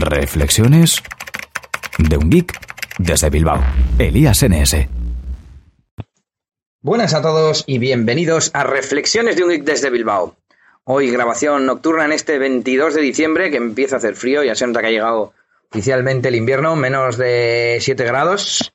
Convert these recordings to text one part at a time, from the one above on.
Reflexiones de un geek desde Bilbao. Elías NS. Buenas a todos y bienvenidos a Reflexiones de un geek desde Bilbao. Hoy grabación nocturna en este 22 de diciembre que empieza a hacer frío, ya se nota que ha llegado oficialmente el invierno, menos de 7 grados.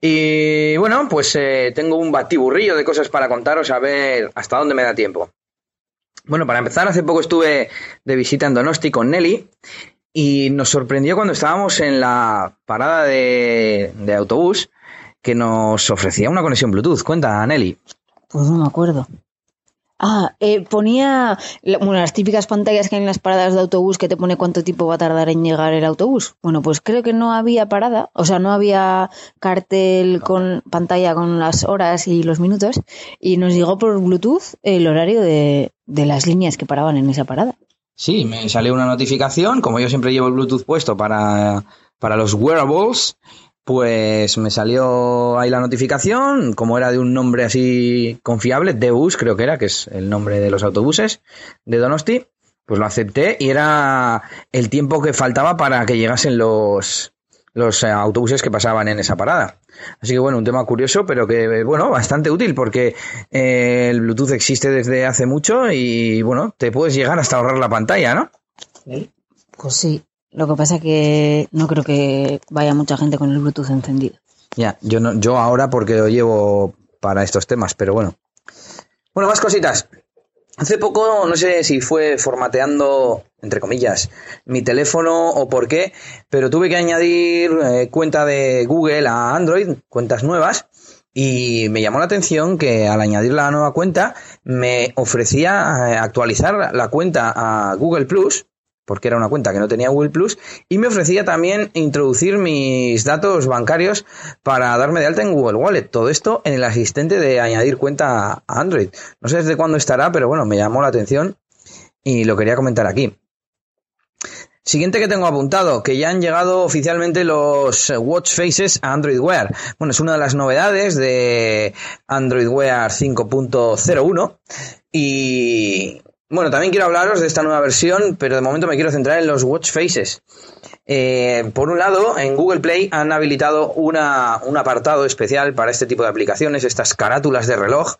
Y bueno, pues eh, tengo un batiburrillo de cosas para contaros a ver hasta dónde me da tiempo. Bueno, para empezar, hace poco estuve de visita en Donosti con Nelly y nos sorprendió cuando estábamos en la parada de, de autobús que nos ofrecía una conexión Bluetooth. Cuenta, Nelly. Pues no me acuerdo. Ah, eh, ponía bueno, las típicas pantallas que hay en las paradas de autobús que te pone cuánto tiempo va a tardar en llegar el autobús. Bueno, pues creo que no había parada, o sea, no había cartel con pantalla con las horas y los minutos y nos llegó por Bluetooth el horario de, de las líneas que paraban en esa parada. Sí, me salió una notificación, como yo siempre llevo el Bluetooth puesto para, para los wearables, pues me salió ahí la notificación, como era de un nombre así confiable, Debus creo que era, que es el nombre de los autobuses de Donosti, pues lo acepté y era el tiempo que faltaba para que llegasen los, los eh, autobuses que pasaban en esa parada. Así que bueno, un tema curioso, pero que bueno, bastante útil porque eh, el Bluetooth existe desde hace mucho y bueno, te puedes llegar hasta ahorrar la pantalla, ¿no? Pues sí, lo que pasa que no creo que vaya mucha gente con el Bluetooth encendido. Ya, yo no, yo ahora porque lo llevo para estos temas, pero bueno. Bueno, más cositas. Hace poco, no sé si fue formateando, entre comillas, mi teléfono o por qué, pero tuve que añadir eh, cuenta de Google a Android, cuentas nuevas, y me llamó la atención que al añadir la nueva cuenta me ofrecía eh, actualizar la cuenta a Google Plus, porque era una cuenta que no tenía Google Plus, y me ofrecía también introducir mis datos bancarios para darme de alta en Google Wallet. Todo esto en el asistente de añadir cuenta a Android. No sé desde cuándo estará, pero bueno, me llamó la atención y lo quería comentar aquí. Siguiente que tengo apuntado, que ya han llegado oficialmente los Watch Faces a Android Wear. Bueno, es una de las novedades de Android Wear 5.01 y bueno, también quiero hablaros de esta nueva versión, pero de momento me quiero centrar en los Watch Faces. Eh, por un lado, en Google Play han habilitado una, un apartado especial para este tipo de aplicaciones, estas carátulas de reloj.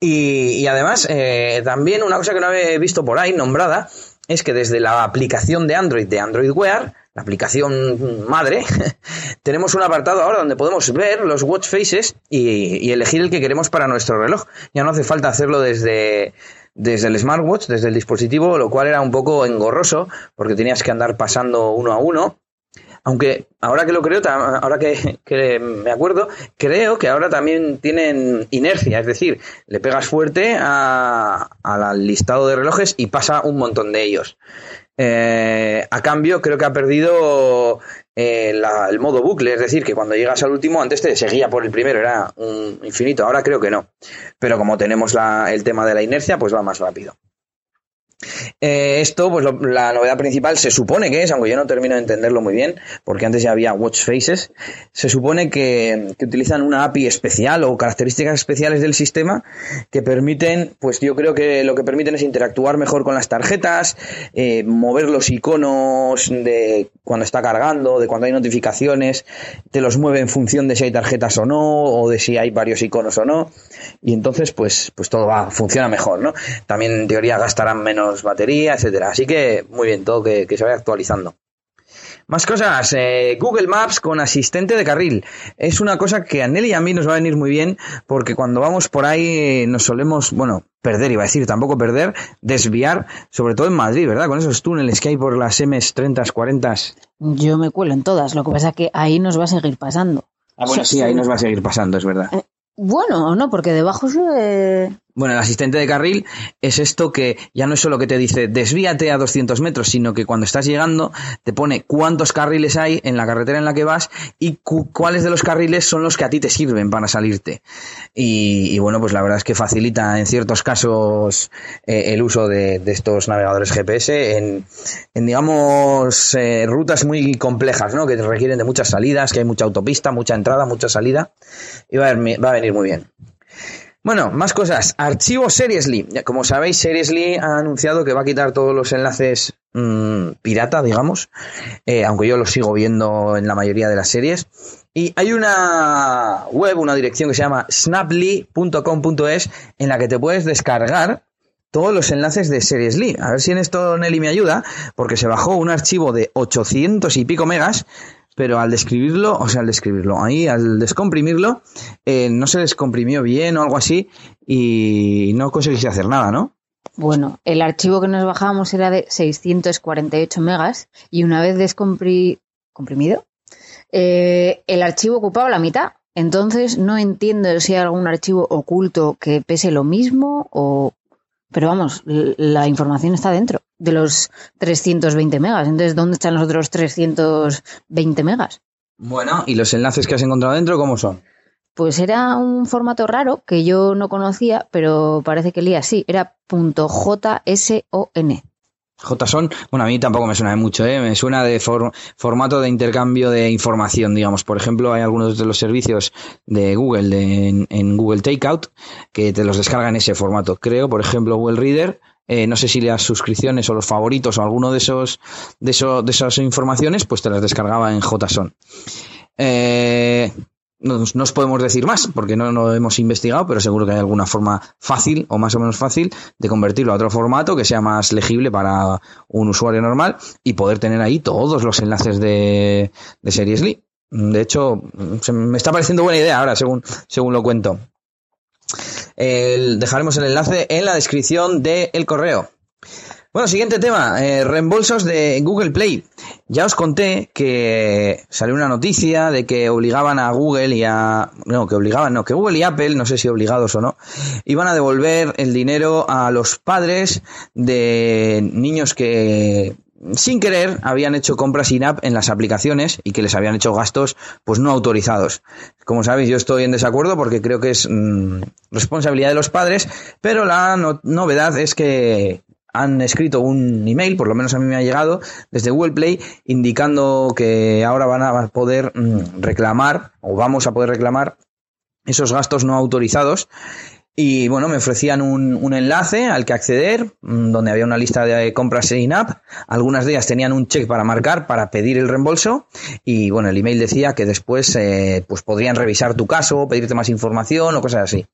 Y, además, eh, también una cosa que no he visto por ahí nombrada es que desde la aplicación de Android de Android Wear, la aplicación madre, tenemos un apartado ahora donde podemos ver los watch faces y elegir el que queremos para nuestro reloj. Ya no hace falta hacerlo desde, desde el smartwatch, desde el dispositivo, lo cual era un poco engorroso porque tenías que andar pasando uno a uno. Aunque ahora que lo creo, ahora que, que me acuerdo, creo que ahora también tienen inercia, es decir, le pegas fuerte a- al listado de relojes y pasa un montón de ellos. Eh, a cambio, creo que ha perdido eh, la- el modo bucle, es decir, que cuando llegas al último, antes te seguía por el primero, era un infinito, ahora creo que no. Pero como tenemos la- el tema de la inercia, pues va más rápido. Eh, esto, pues la novedad principal se supone que es, aunque yo no termino de entenderlo muy bien, porque antes ya había watch faces, se supone que, que utilizan una API especial o características especiales del sistema que permiten, pues yo creo que lo que permiten es interactuar mejor con las tarjetas, eh, mover los iconos de cuando está cargando, de cuando hay notificaciones, te los mueve en función de si hay tarjetas o no, o de si hay varios iconos o no, y entonces pues, pues todo va, funciona mejor, ¿no? También en teoría gastarán menos batería, etcétera. Así que muy bien, todo que, que se vaya actualizando. Más cosas, eh, Google Maps con asistente de carril. Es una cosa que a Nelly y a mí nos va a venir muy bien porque cuando vamos por ahí eh, nos solemos, bueno, perder, iba a decir, tampoco perder, desviar, sobre todo en Madrid, ¿verdad? Con esos túneles que hay por las Ms 30, 40. Yo me cuelo en todas, lo que pasa que ahí nos va a seguir pasando. Ah, bueno, sí, ahí nos va a seguir pasando, es verdad. Bueno, no, porque debajo se... Bueno, el asistente de carril es esto que ya no es solo que te dice desvíate a 200 metros, sino que cuando estás llegando te pone cuántos carriles hay en la carretera en la que vas y cu- cuáles de los carriles son los que a ti te sirven para salirte. Y, bueno, pues la verdad es que facilita en ciertos casos eh, el uso de, estos navegadores GPS en, en digamos, eh, rutas muy complejas, ¿no? Que requieren de muchas salidas, que hay mucha autopista, mucha entrada, mucha salida. Y va a, ver- va a venir muy bien. Bueno, más cosas. Archivo Seriously. Como sabéis, Seriously ha anunciado que va a quitar todos los enlaces mmm, pirata, digamos, eh, aunque yo los sigo viendo en la mayoría de las series. Y hay una web, una dirección que se llama snaply.com.es en la que te puedes descargar todos los enlaces de Seriously. A ver si en esto Nelly me ayuda, porque se bajó un archivo de 800 y pico megas pero al describirlo, o sea, al describirlo, ahí, al descomprimirlo, eh, no se descomprimió bien o algo así y no conseguiste hacer nada, ¿no? Bueno, el archivo que nos bajábamos era de 648 megas y una vez descomprimido, eh, el archivo ocupaba la mitad. Entonces no entiendo si hay algún archivo oculto que pese lo mismo o... Pero vamos, la información está dentro de los 320 megas. Entonces, ¿dónde están los otros 320 megas? Bueno, ¿y los enlaces que has encontrado dentro cómo son? Pues era un formato raro que yo no conocía, pero parece que leía así. Era .json. JSON, bueno, a mí tampoco me suena de mucho, ¿eh? me suena de formato de intercambio de información, digamos. Por ejemplo, hay algunos de los servicios de Google en, en, Google Takeout que te los descargan en ese formato. Creo, por ejemplo, Google Reader eh, no sé si las suscripciones o los favoritos o alguno de esos de, de esas informaciones, pues te las descargaba en JSON. Eh, no, os podemos decir más porque no lo hemos investigado, pero seguro que hay alguna forma fácil o más o menos fácil de convertirlo a otro formato que sea más legible para un usuario normal y poder tener ahí todos los enlaces de, de Series De hecho, me está pareciendo buena idea ahora, según, según lo cuento dejaremos el enlace en la descripción del correo. Bueno, siguiente tema, eh, reembolsos de Google Play. Ya os conté que salió una noticia de que obligaban a Google y a... No, que obligaban, no, que Google y Apple, no sé si obligados o no, iban a devolver el dinero a los padres de niños que sin querer habían hecho compras in-app en las aplicaciones y que les habían hecho gastos pues no autorizados. Como sabéis, yo estoy en desacuerdo porque creo que es mm, responsabilidad de los padres, pero la novedad es que han escrito un email, por lo menos a mí me ha llegado, desde Google Play, indicando que ahora van a poder mm, reclamar, o vamos a poder reclamar, esos gastos no autorizados y bueno, me ofrecían un, un, enlace al que acceder, mm, donde había una lista de compras en app. Algunas de ellas tenían un check para marcar, para pedir el reembolso. Y bueno, el email decía que después eh, pues podrían revisar tu caso, pedirte más información o cosas así.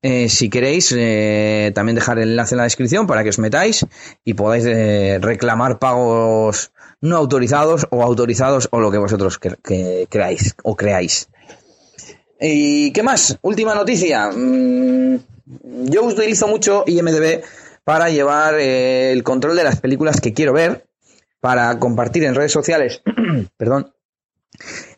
Eh, si queréis, eh, también dejar el enlace en la descripción para que os metáis y podáis eh, reclamar pagos no autorizados o autorizados o lo que vosotros que, creáis o creáis. ¿Y qué más? Última noticia. Mm, yo utilizo mucho IMDB para llevar eh, el control de las películas que quiero ver, para compartir en redes sociales, perdón,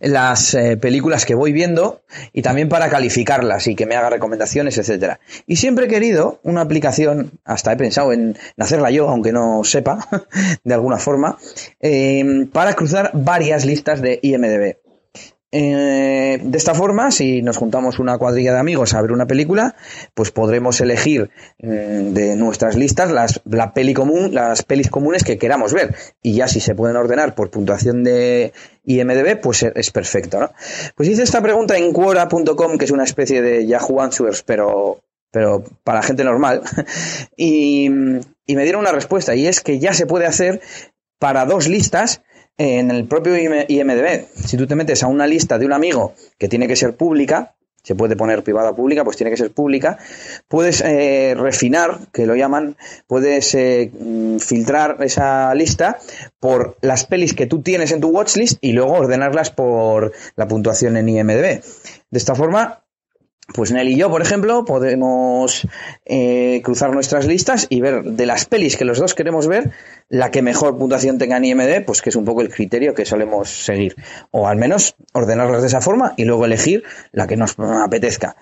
las eh, películas que voy viendo y también para calificarlas y que me haga recomendaciones, etcétera. Y siempre he querido una aplicación, hasta he pensado en hacerla yo, aunque no sepa, de alguna forma, eh, para cruzar varias listas de IMDB. Eh, de esta forma, si nos juntamos una cuadrilla de amigos a ver una película, pues podremos elegir mm, de nuestras listas las, la peli común, las pelis comunes que queramos ver. Y ya si se pueden ordenar por puntuación de IMDB, pues es perfecto, ¿no? Pues hice esta pregunta en Quora.com, que es una especie de Yahoo Answers, pero, pero para gente normal. y, y me dieron una respuesta, y es que ya se puede hacer para dos listas en el propio IMDB, si tú te metes a una lista de un amigo que tiene que ser pública, se puede poner privada o pública, pues tiene que ser pública, puedes eh, refinar, que lo llaman, puedes eh, mm, filtrar esa lista por las pelis que tú tienes en tu watchlist y luego ordenarlas por la puntuación en IMDB. De esta forma, pues Nelly y yo, por ejemplo, podemos eh, cruzar nuestras listas y ver de las pelis que los dos queremos ver, la que mejor puntuación tenga en IMD, pues que es un poco el criterio que solemos seguir. O al menos ordenarlas de esa forma y luego elegir la que nos apetezca.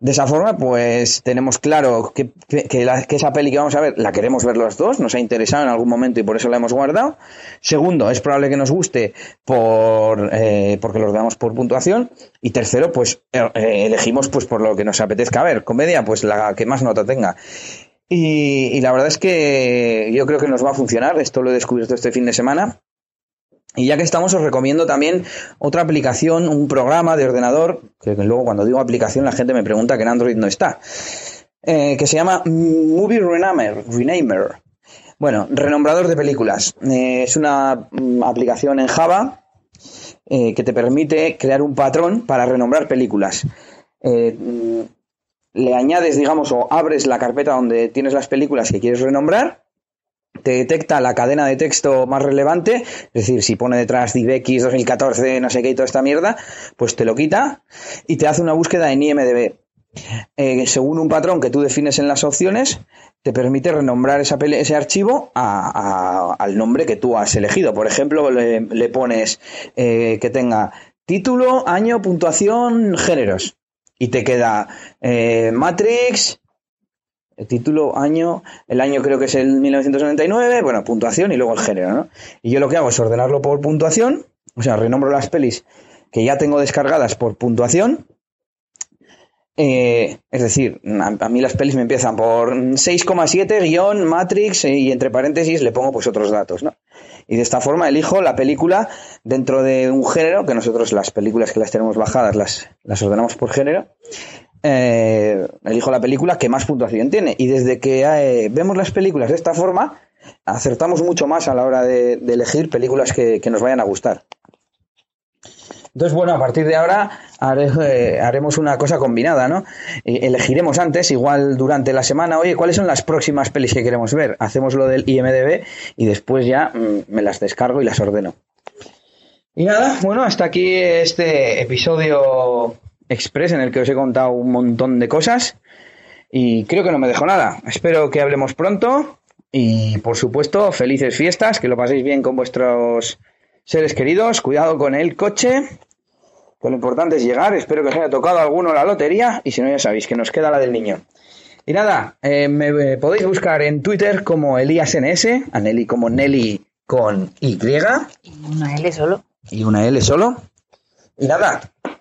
De esa forma, pues tenemos claro que, esa peli que vamos a ver la queremos ver los dos, nos ha interesado en algún momento y por eso la hemos guardado. Segundo, es probable que nos guste por eh, porque lo damos por puntuación. Y tercero, pues eh, elegimos pues por lo que nos apetezca ver. Comedia, pues la que más nota tenga. Y la verdad es que yo creo que nos va a funcionar. Esto lo he descubierto este fin de semana Y ya que estamos, os recomiendo también otra aplicación, un programa de ordenador, que luego cuando digo aplicación la gente me pregunta que en Android no está, eh, que se llama Movie Renamer. Renamer. Bueno, renombrador de películas. Eh, es una mm, aplicación en Java eh, que te permite crear un patrón para renombrar películas. Mm, le añades, digamos, o abres la carpeta donde tienes las películas que quieres renombrar te detecta la cadena de texto más relevante, es decir, si pone detrás DivX 2014, no sé qué y toda esta mierda, pues te lo quita y te hace una búsqueda en IMDB. Eh, según un patrón que tú defines en las opciones, te permite renombrar ese archivo al nombre que tú has elegido. Por ejemplo, le, pones eh, que tenga título, año, puntuación, géneros. Y te queda eh, Matrix, el título, año, el año creo que es el 1999, bueno, puntuación y luego el género, ¿no? Y yo lo que hago es ordenarlo por puntuación, o sea, renombro las pelis que ya tengo descargadas por puntuación. Eh, es decir, a, mí las pelis me empiezan por 6,7 guion Matrix eh, y entre paréntesis le pongo pues otros datos, ¿no? Y de esta forma elijo la película dentro de un género, que nosotros las películas que las tenemos bajadas las, las ordenamos por género, eh, elijo la película que más puntuación tiene. Y desde que eh, vemos las películas de esta forma, acertamos mucho más a la hora de, elegir películas que, nos vayan a gustar. Entonces, bueno, a partir de ahora eh, haremos una cosa combinada, ¿no? elegiremos antes, igual durante la semana, oye, ¿cuáles son las próximas pelis que queremos ver? Hacemos lo del IMDB y después ya mm, me las descargo y las ordeno. Y nada, bueno, hasta aquí este episodio express en el que os he contado un montón de cosas y creo que no me dejo nada. Espero que hablemos pronto y por supuesto felices fiestas, que lo paséis bien con vuestros seres queridos, cuidado con el coche, que lo importante es llegar, espero que os haya tocado alguno la lotería y si no ya sabéis que nos queda la del niño. Y nada, eh, me eh, podéis buscar en Twitter como ElíasNS, a Nelly como Nelly con Y. Y una L solo. Y una L solo. Y nada,